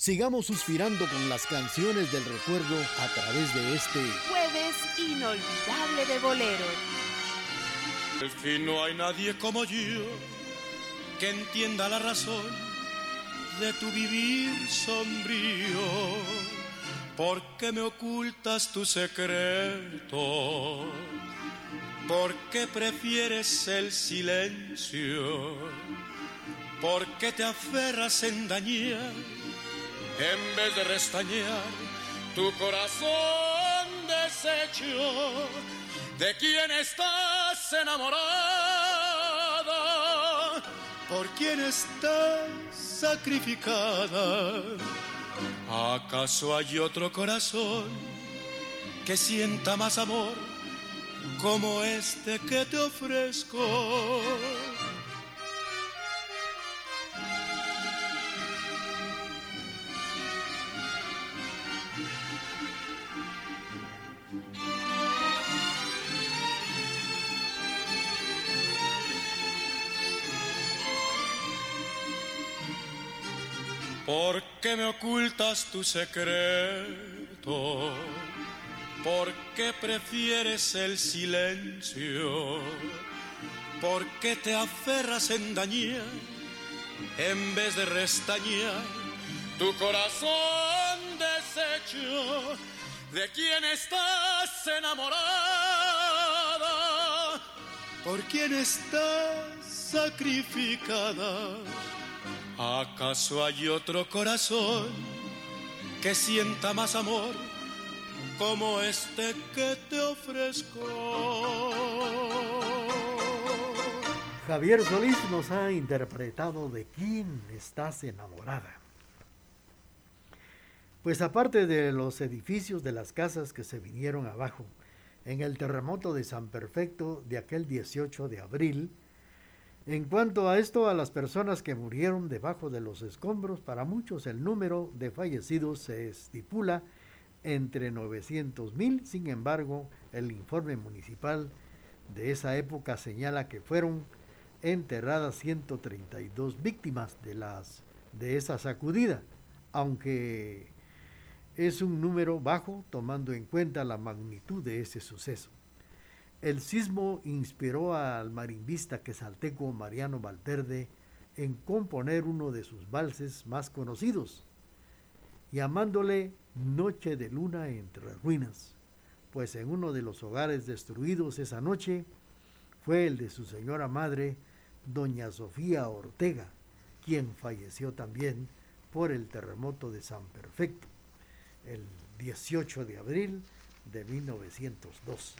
Sigamos suspirando con las canciones del recuerdo a través de este jueves inolvidable de bolero. Al fin no hay nadie como yo que entienda la razón de tu vivir sombrío. ¿Por qué me ocultas tu secreto? ¿Por qué prefieres el silencio? ¿Por qué te aferras en dañar en vez de restañar tu corazón deshecho? ¿De quién estás enamorada? ¿Por quién estás sacrificada? ¿Acaso hay otro corazón que sienta más amor como este que te ofrezco? ¿Por qué me ocultas tu secreto? ¿Por qué prefieres el silencio? ¿Por qué te aferras en dañar en vez de restañar tu corazón deshecho? ¿De quién estás enamorada? ¿Por quién estás sacrificada? ¿Acaso hay otro corazón que sienta más amor como este que te ofrezco? Javier Solís nos ha interpretado de quién estás enamorada. Pues aparte de los edificios de las casas que se vinieron abajo en el terremoto de San Perfecto de aquel 18 de abril, en cuanto a esto, a las personas que murieron debajo de los escombros, para muchos el número de fallecidos se estipula entre 900 mil, sin embargo, el informe municipal de esa época señala que fueron enterradas 132 víctimas de, las, de esa sacudida, aunque es un número bajo tomando en cuenta la magnitud de ese suceso. El sismo inspiró al marimbista quesalteco Mariano Valverde en componer uno de sus valses más conocidos, llamándole Noche de Luna entre Ruinas, pues en uno de los hogares destruidos esa noche fue el de su señora madre, doña Sofía Ortega, quien falleció también por el terremoto de San Perfecto, el 18 de abril de 1902.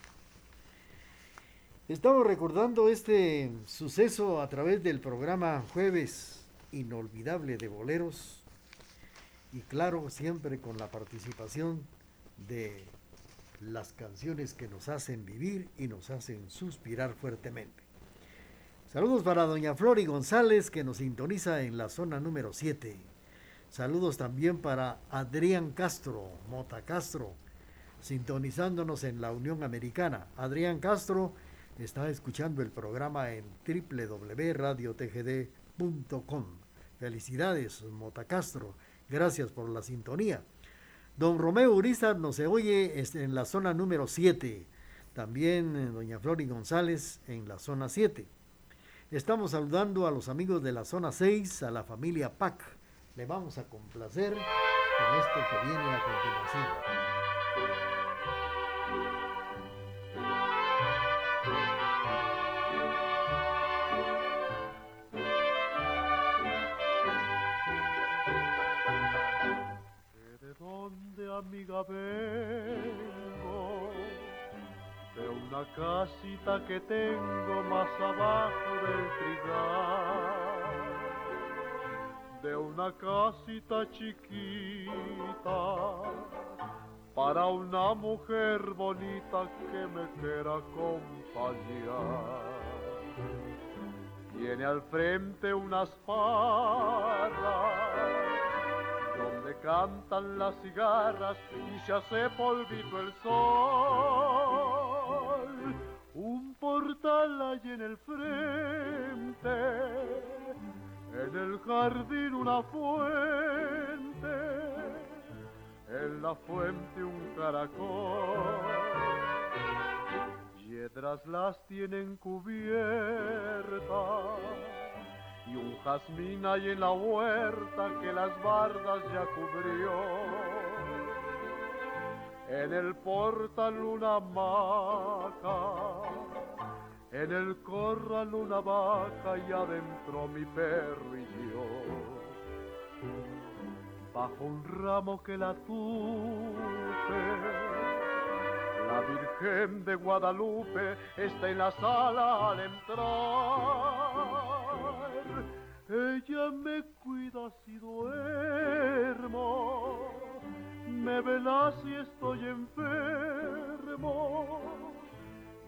Estamos recordando este suceso a través del programa Jueves Inolvidable de Boleros y claro, siempre con la participación de las canciones que nos hacen vivir y nos hacen suspirar fuertemente. Saludos para doña Flori González que nos sintoniza en la zona número 7. Saludos también para Adrián Castro, Mota Castro, sintonizándonos en la Unión Americana. Adrián Castro, Está escuchando el programa en www.radiotgd.com. Felicidades, Motacastro. Gracias por la sintonía. Don Romeo Uriza nos oye en la zona número 7. También eh, doña Flori González en la zona 7. Estamos saludando a los amigos de la zona 6, a la familia PAC. Le vamos a complacer con esto que viene a continuación. Vengo de una casita que tengo más abajo del trigal, de una casita chiquita para una mujer bonita que me quiera acompañar. Tiene al frente unas parras cantan las cigarras y se hace polvito el sol. Un portal hay en el frente, en el jardín una fuente la fuente un caracol. Hiedras las tienen cubiertas y un jazmín hay en la huerta que las bardas ya cubrió. En el portal una maca, en el corral una vaca y adentro mi perro y yo. Bajo un ramo que la tuve, la Virgen de Guadalupe está en la sala al entrar. Ella me cuida si duermo me vela si estoy enfermo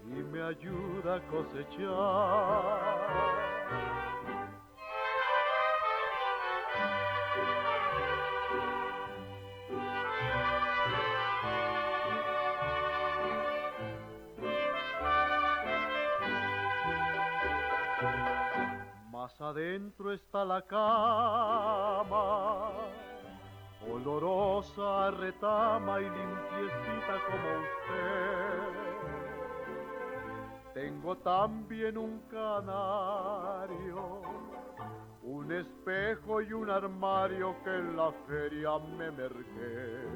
y me ayuda a cosechar. Adentro está la cama olorosa retama y limpiecita como usted. Tengo también un canario, un espejo y un armario que en la feria me merqué.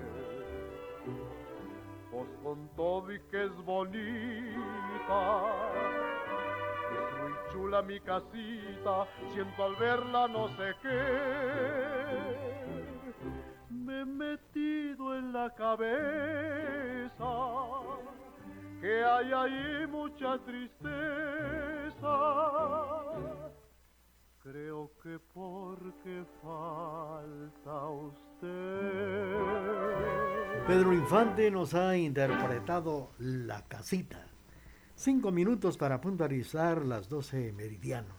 Pues con todo y que es bonita, chula mi casita, siento al verla no sé qué me he metido en la cabeza que hay ahí mucha tristeza. Creo que porque falta usted. Pedro Infante nos ha interpretado La Casita. Cinco minutos para puntualizar las 12 meridianos.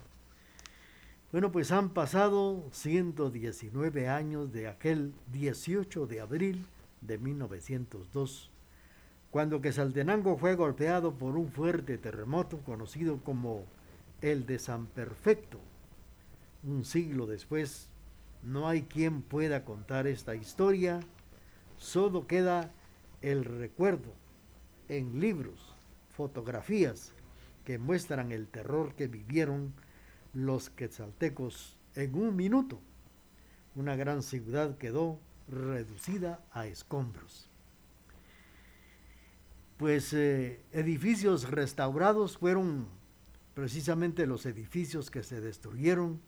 Bueno, pues han pasado 119 años de aquel 18 de abril de 1902, cuando Quesaltenango fue golpeado por un fuerte terremoto conocido como el de San Perfecto. Un siglo después, no hay quien pueda contar esta historia, solo queda el recuerdo en libros, fotografías que muestran el terror que vivieron los quetzaltecos en un minuto. Una gran ciudad quedó reducida a escombros. Pues eh, edificios restaurados fueron precisamente los edificios que se destruyeron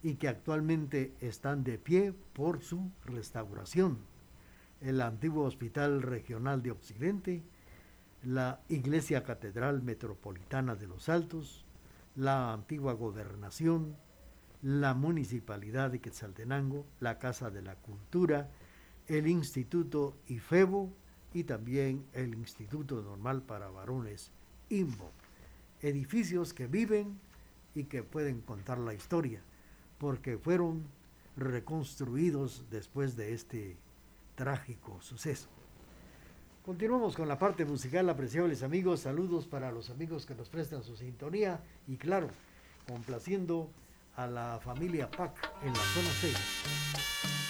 y que actualmente están de pie por su restauración. El antiguo Hospital Regional de Occidente, la Iglesia Catedral Metropolitana de los Altos, la antigua gobernación, la municipalidad de Quetzaltenango, la Casa de la Cultura, el Instituto IFEBO y también el Instituto Normal para Varones IMBO. Edificios que viven y que pueden contar la historia, porque fueron reconstruidos después de este trágico suceso. Continuamos con la parte musical, apreciables amigos. Saludos para los amigos que nos prestan su sintonía y claro, complaciendo a la familia PAC en la zona 6.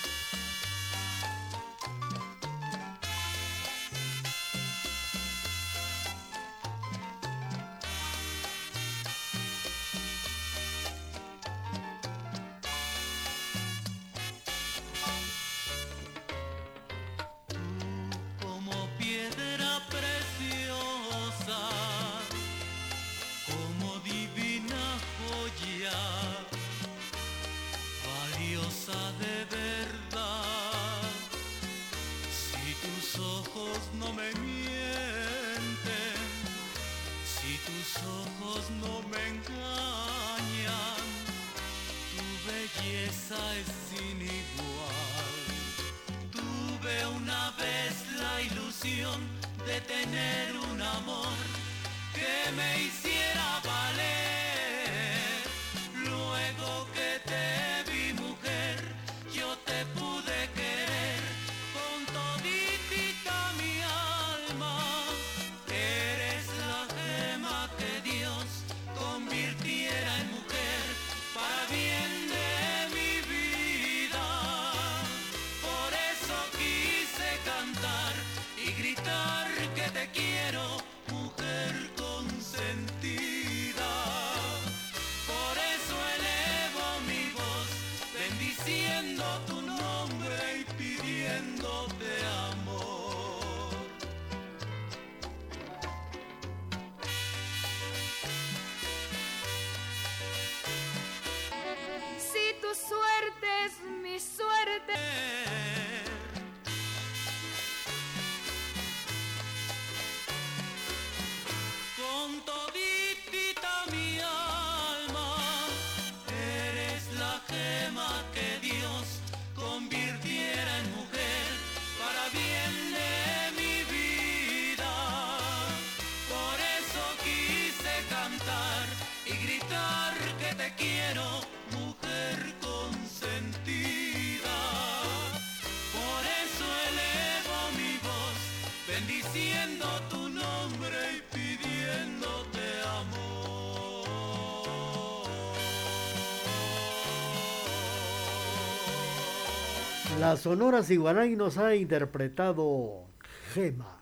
La Sonora Siguanay nos ha interpretado Gema.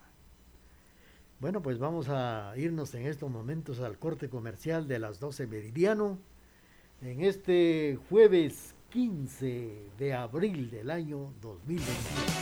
Bueno, pues vamos a irnos en estos momentos al corte comercial de las 12 meridiano. En este jueves 15 de abril del año 2021.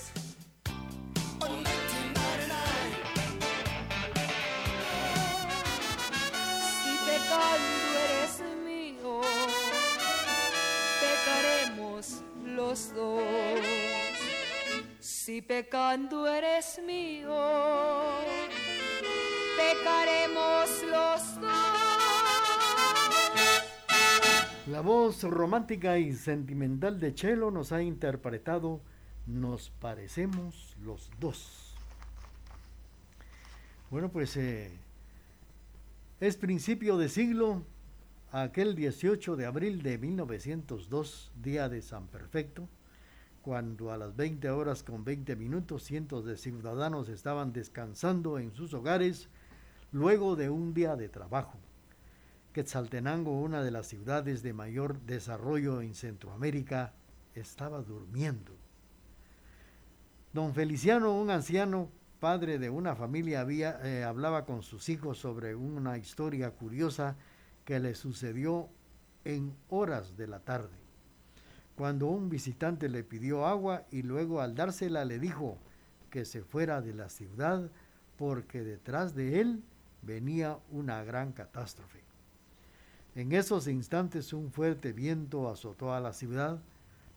Si pecando eres mío, pecaremos los dos. La voz romántica y sentimental de Chelo nos ha interpretado Nos parecemos los dos. Bueno, pues eh, es principio de siglo, aquel 18 de abril de 1902, día de San Perfecto cuando a las 20 horas con 20 minutos cientos de ciudadanos estaban descansando en sus hogares luego de un día de trabajo. Quetzaltenango, una de las ciudades de mayor desarrollo en Centroamérica, estaba durmiendo. Don Feliciano, un anciano, padre de una familia, eh, hablaba con sus hijos sobre una historia curiosa que le sucedió en horas de la tarde cuando un visitante le pidió agua y luego al dársela le dijo que se fuera de la ciudad porque detrás de él venía una gran catástrofe. En esos instantes un fuerte viento azotó a la ciudad,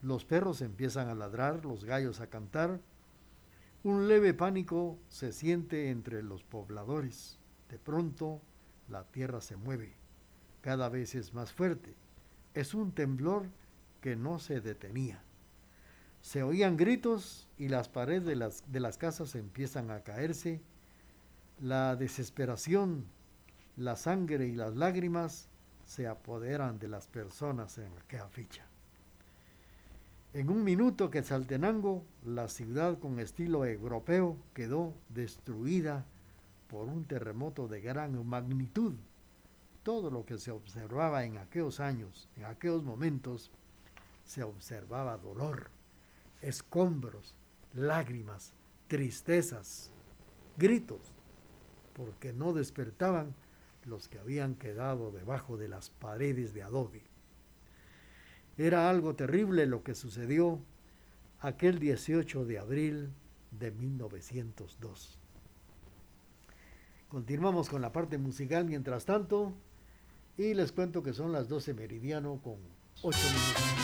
los perros empiezan a ladrar, los gallos a cantar, un leve pánico se siente entre los pobladores. De pronto la tierra se mueve, cada vez es más fuerte. Es un temblor que no se detenía. Se oían gritos y las paredes de las, de las casas empiezan a caerse. La desesperación, la sangre y las lágrimas se apoderan de las personas en aquella ficha. En un minuto que Saltenango, la ciudad con estilo europeo, quedó destruida por un terremoto de gran magnitud. Todo lo que se observaba en aquellos años, en aquellos momentos, se observaba dolor, escombros, lágrimas, tristezas, gritos, porque no despertaban los que habían quedado debajo de las paredes de adobe. Era algo terrible lo que sucedió aquel 18 de abril de 1902. Continuamos con la parte musical mientras tanto y les cuento que son las 12 meridiano con 8 minutos.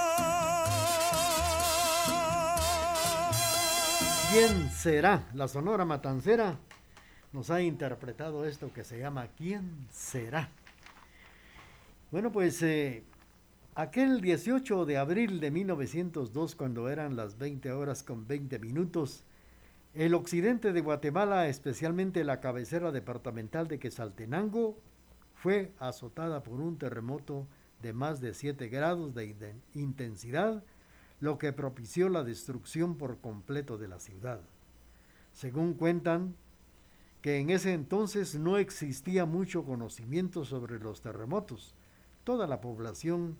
¿Quién será? La Sonora Matancera nos ha interpretado esto que se llama ¿Quién será? Bueno, pues eh, aquel 18 de abril de 1902, cuando eran las 20 horas con 20 minutos, el occidente de Guatemala, especialmente la cabecera departamental de Quesaltenango, fue azotada por un terremoto de más de 7 grados de intensidad, lo que propició la destrucción por completo de la ciudad. Según cuentan, que en ese entonces no existía mucho conocimiento sobre los terremotos, toda la población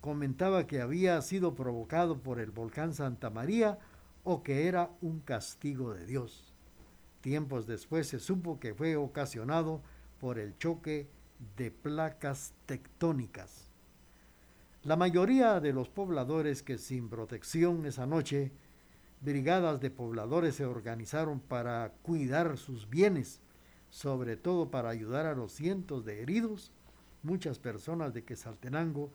comentaba que había sido provocado por el volcán Santa María o que era un castigo de Dios. Tiempos después se supo que fue ocasionado por el choque de placas tectónicas. La mayoría de los pobladores que sin protección esa noche, brigadas de pobladores se organizaron para cuidar sus bienes, sobre todo para ayudar a los cientos de heridos muchas personas de Quesaltenango,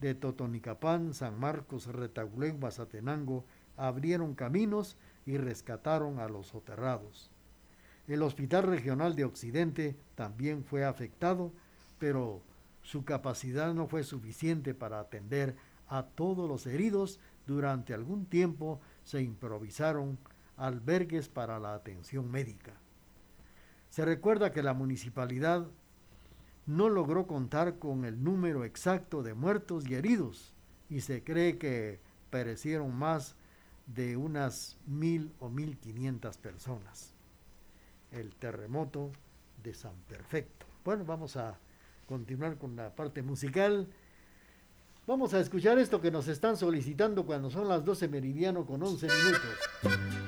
de Totonicapán, San Marcos, Retaulén, Mazatenango, abrieron caminos y rescataron a los soterrados. El Hospital Regional de Occidente también fue afectado, pero su capacidad no fue suficiente para atender a todos los heridos. Durante algún tiempo se improvisaron albergues para la atención médica. Se recuerda que la municipalidad no logró contar con el número exacto de muertos y heridos y se cree que perecieron más de unas mil o mil quinientas personas. El terremoto de San Perfecto. Bueno, vamos a continuar con la parte musical. Vamos a escuchar esto que nos están solicitando cuando son las 12 meridiano con 11 minutos.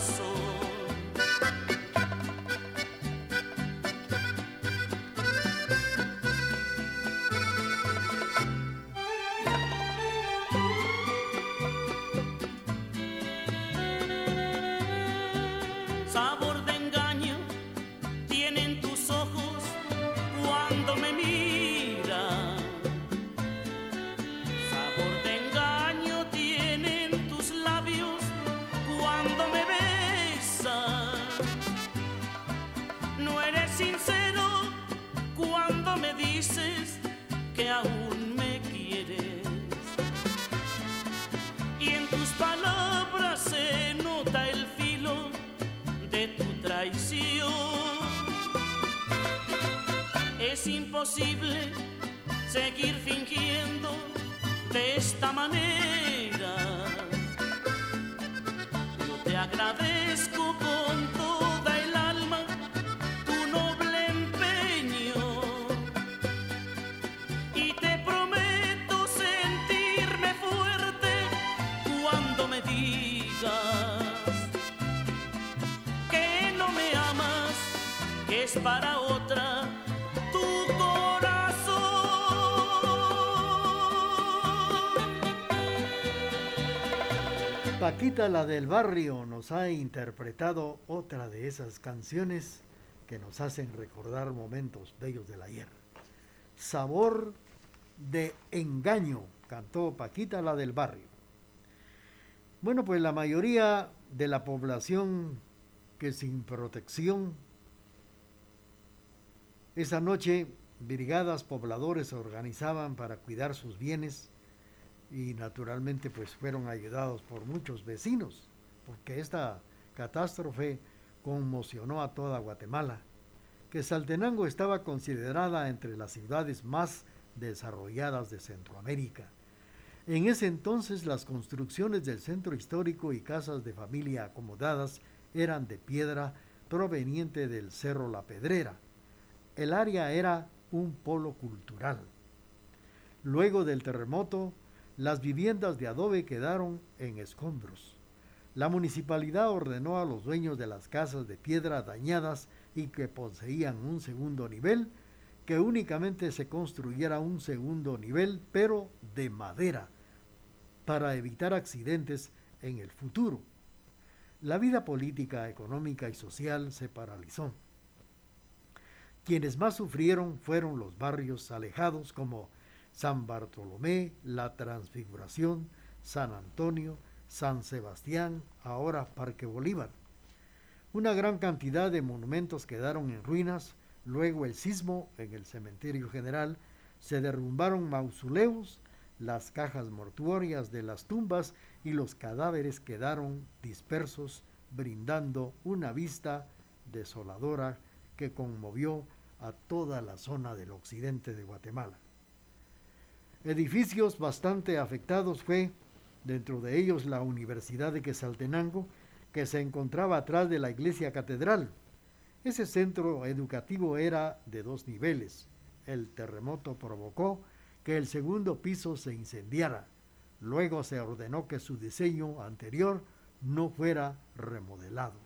So. Imposible seguir fingiendo de esta manera. Yo te agradezco con toda el alma tu noble empeño y te prometo sentirme fuerte cuando me digas que no me amas, que es para Paquita la del barrio nos ha interpretado otra de esas canciones que nos hacen recordar momentos bellos del ayer. Sabor de engaño, cantó Paquita la del barrio. Bueno, pues la mayoría de la población que sin protección, esa noche brigadas pobladores se organizaban para cuidar sus bienes y naturalmente pues fueron ayudados por muchos vecinos, porque esta catástrofe conmocionó a toda Guatemala, que Saltenango estaba considerada entre las ciudades más desarrolladas de Centroamérica. En ese entonces las construcciones del centro histórico y casas de familia acomodadas eran de piedra proveniente del Cerro La Pedrera. El área era un polo cultural. Luego del terremoto, las viviendas de adobe quedaron en escombros. La municipalidad ordenó a los dueños de las casas de piedra dañadas y que poseían un segundo nivel que únicamente se construyera un segundo nivel, pero de madera, para evitar accidentes en el futuro. La vida política, económica y social se paralizó. Quienes más sufrieron fueron los barrios alejados como San Bartolomé, La Transfiguración, San Antonio, San Sebastián, ahora Parque Bolívar. Una gran cantidad de monumentos quedaron en ruinas, luego el sismo en el cementerio general, se derrumbaron mausoleos, las cajas mortuorias de las tumbas y los cadáveres quedaron dispersos, brindando una vista desoladora que conmovió a toda la zona del occidente de Guatemala. Edificios bastante afectados fue, dentro de ellos, la Universidad de Quesaltenango, que se encontraba atrás de la iglesia catedral. Ese centro educativo era de dos niveles. El terremoto provocó que el segundo piso se incendiara. Luego se ordenó que su diseño anterior no fuera remodelado.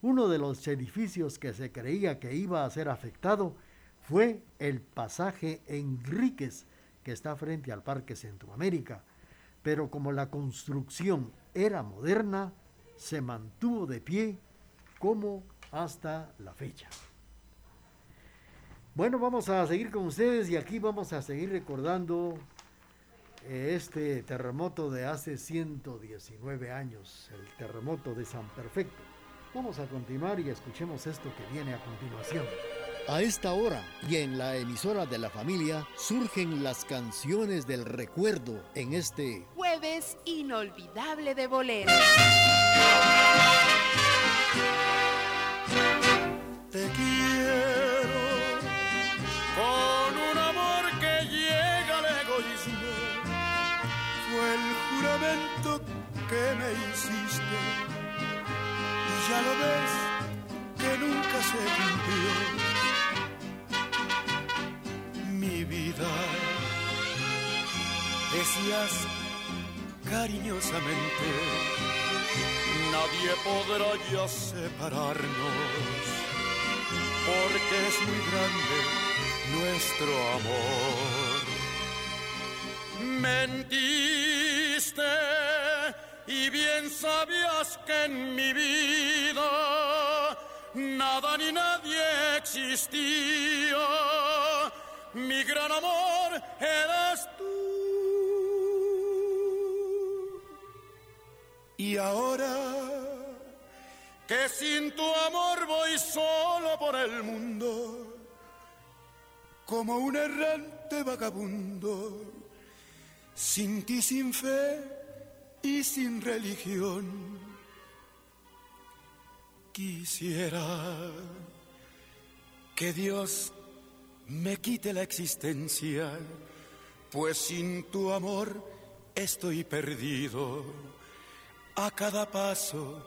Uno de los edificios que se creía que iba a ser afectado fue el pasaje Enríquez, que está frente al Parque Centroamérica, pero como la construcción era moderna, se mantuvo de pie como hasta la fecha. Bueno, vamos a seguir con ustedes y aquí vamos a seguir recordando eh, este terremoto de hace 119 años, el terremoto de San Perfecto. Vamos a continuar y escuchemos esto que viene a continuación. A esta hora y en la emisora de la familia surgen las canciones del recuerdo en este Jueves inolvidable de boleros. Te quiero con un amor que llega al egoísmo. Fue el juramento que me hiciste. Y ya lo ves nunca se cumplió. Mi vida, decías cariñosamente, nadie podrá ya separarnos porque es muy grande nuestro amor. Mentiste y bien sabías que en mi vida nada ni nadie existía. Mi gran amor eras tú. Y ahora que sin tu amor voy solo por el mundo, como un errante vagabundo, sin ti, sin fe y sin religión. Quisiera que Dios me quite la existencia, pues sin tu amor estoy perdido. A cada paso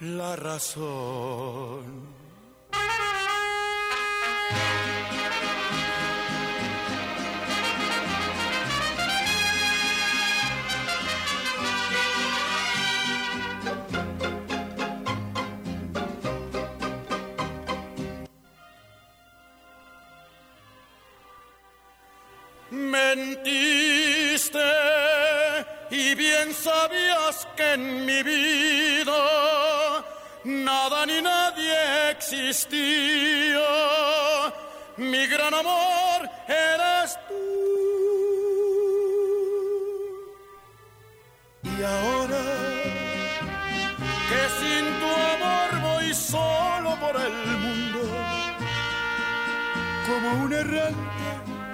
la razón. Mentiste y bien sabías que en mi vida nada ni nadie existía. Mi gran amor eres tú. Y ahora que sin tu amor voy solo por el mundo, como un errante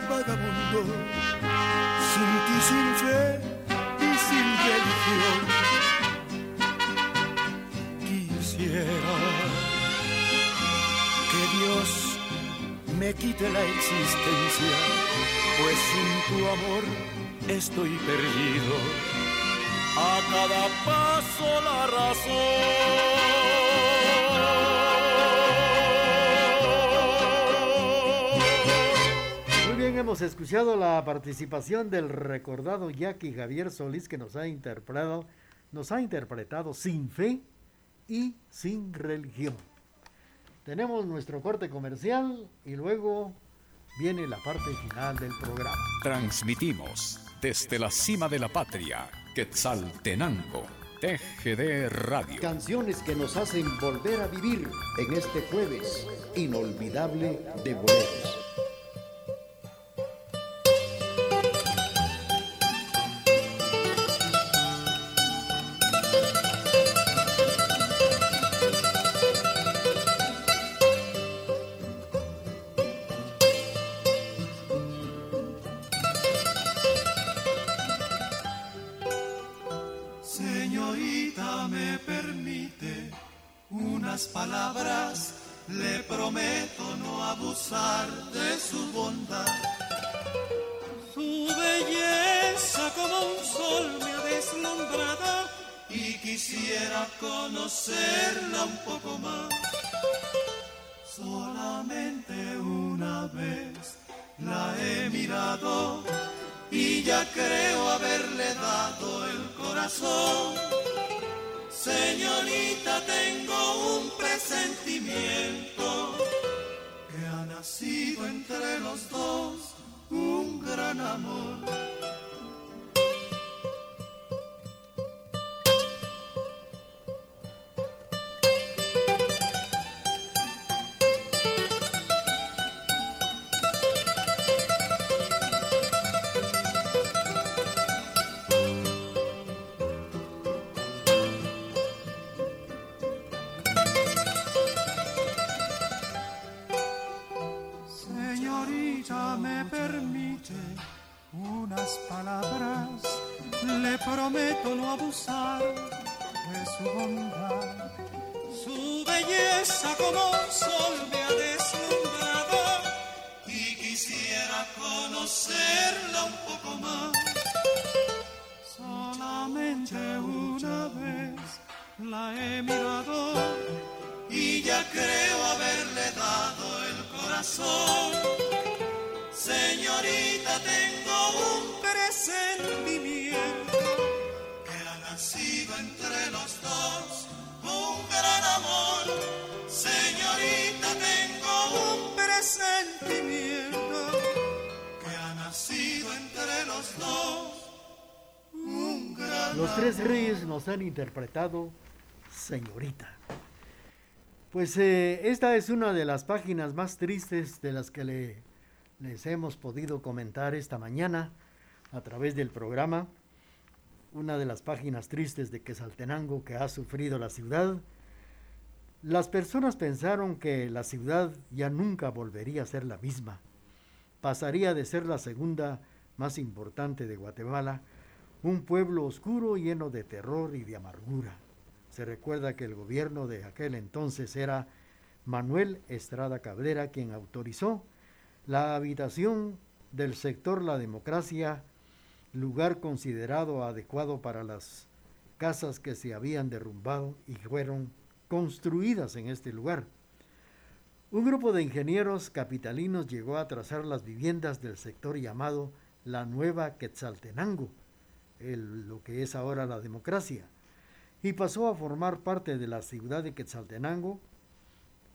vagabundo, sin ti, sin fe y sin religión. Quisiera que Dios me quite la existencia, pues sin tu amor estoy perdido. A cada paso la razón. Hemos escuchado la participación del recordado Jackie Javier Solís que nos ha interpretado, nos ha interpretado sin fe y sin religión. Tenemos nuestro corte comercial y luego viene la parte final del programa. Transmitimos desde la cima de la patria, Quetzaltenango, TGD Radio. Canciones que nos hacen volver a vivir en este jueves inolvidable de boleros. Solamente una vez la he mirado y ya creo haberle dado el corazón. Señorita, tengo un presentimiento que ha nacido entre los dos un gran amor. La he mirado y ya creo haberle dado el corazón. Señorita, tengo un presentimiento que ha nacido entre los dos un gran amor. Señorita, tengo un presentimiento que ha nacido entre los dos Los tres reyes nos han interpretado Señorita. Pues eh, esta es una de las páginas más tristes de las que le- les hemos podido comentar esta mañana a través del programa. Una de las páginas tristes de Quesaltenango que ha sufrido la ciudad. Las personas pensaron que la ciudad ya nunca volvería a ser la misma. Pasaría de ser la segunda más importante de Guatemala, un pueblo oscuro lleno de terror y de amargura. Se recuerda que el gobierno de aquel entonces era Manuel Estrada Cabrera quien autorizó La habitación del sector La Democracia, lugar considerado adecuado para las casas que se habían derrumbado y fueron construidas en este lugar. Un grupo de ingenieros capitalinos llegó a trazar las viviendas del sector llamado la Nueva Quetzaltenango, lo que es ahora la democracia, y pasó a formar parte de la ciudad de Quetzaltenango.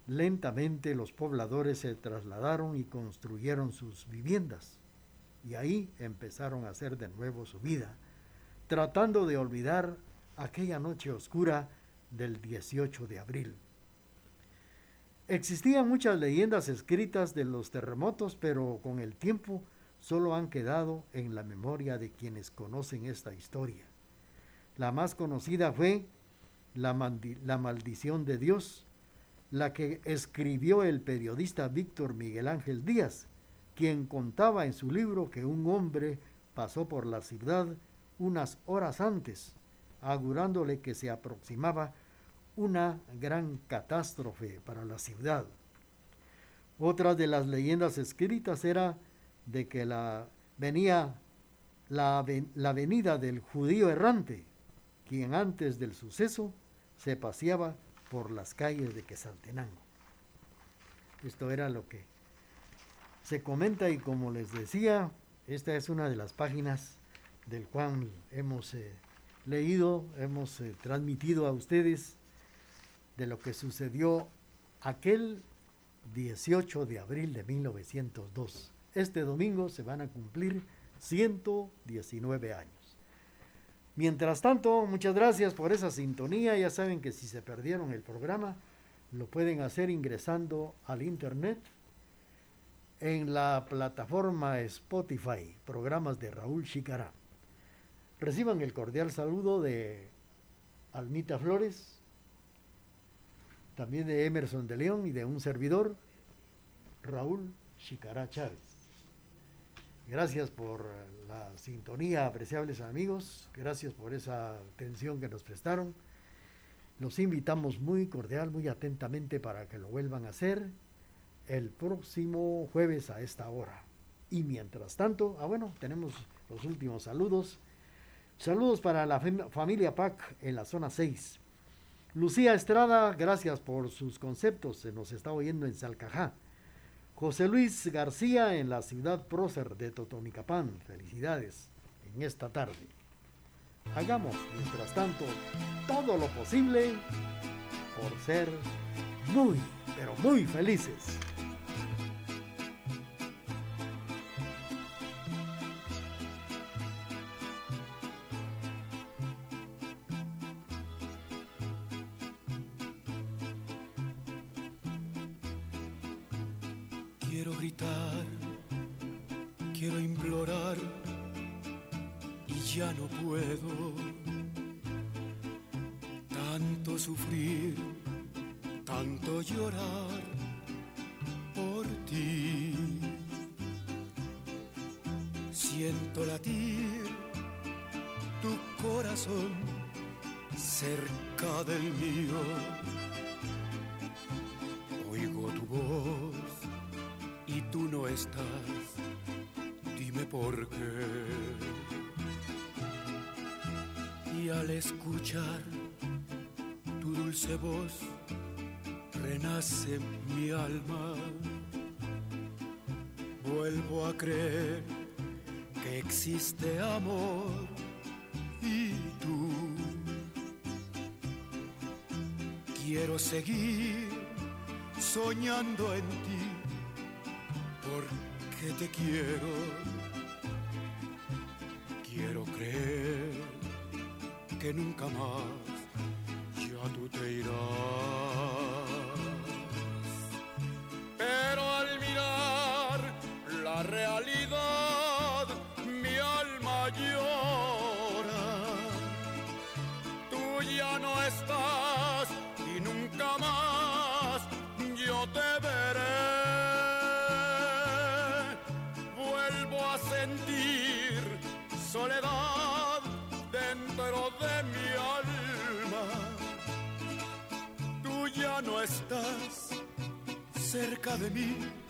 Lentamente los pobladores se trasladaron y construyeron sus viviendas, y ahí empezaron a hacer de nuevo su vida, tratando de olvidar aquella noche oscura del 18 de abril. Existían muchas leyendas escritas de los terremotos, pero con el tiempo solo han quedado en la memoria de quienes conocen esta historia. La más conocida fue la, la, maldición de Dios, la que escribió el periodista Víctor Miguel Ángel Díaz, quien contaba en su libro que un hombre pasó por la ciudad unas horas antes, augurándole que se aproximaba una gran catástrofe para la ciudad. Otra de las leyendas escritas era de que la, venía la, la venida del judío errante, quien antes del suceso se paseaba por las calles de Quesaltenango. Esto era lo que se comenta y como les decía, esta es una de las páginas del cual hemos eh, leído, hemos eh, transmitido a ustedes de lo que sucedió aquel 18 de abril de 1902. Este domingo se van a cumplir 119 años. Mientras tanto, muchas gracias por esa sintonía. Ya saben que si se perdieron el programa, lo pueden hacer ingresando al internet en la plataforma Spotify, programas de Raúl Chicará. Reciban el cordial saludo de Almita Flores, también de Emerson de León y de un servidor, Raúl Chicará Chávez. Gracias por la sintonía, apreciables amigos. Gracias por esa atención que nos prestaron. Los invitamos muy cordial, muy atentamente para que lo vuelvan a hacer el próximo jueves a esta hora. Y mientras tanto, ah bueno, tenemos los últimos saludos. Saludos para la familia PAC en la zona 6. Lucía Estrada, gracias por sus conceptos, se nos está oyendo en Salcajá. José Luis García en la ciudad prócer de Totonicapán, felicidades en esta tarde. Hagamos, mientras tanto, todo lo posible por ser muy, pero muy felices. Siento latir tu corazón cerca del mío. Oigo tu voz y tú no estás. Dime por qué. Y al escuchar tu dulce voz, renace mi alma. Vuelvo a creer seguir soñando en ti, porque te quiero. Quiero creer que nunca más cerca de mí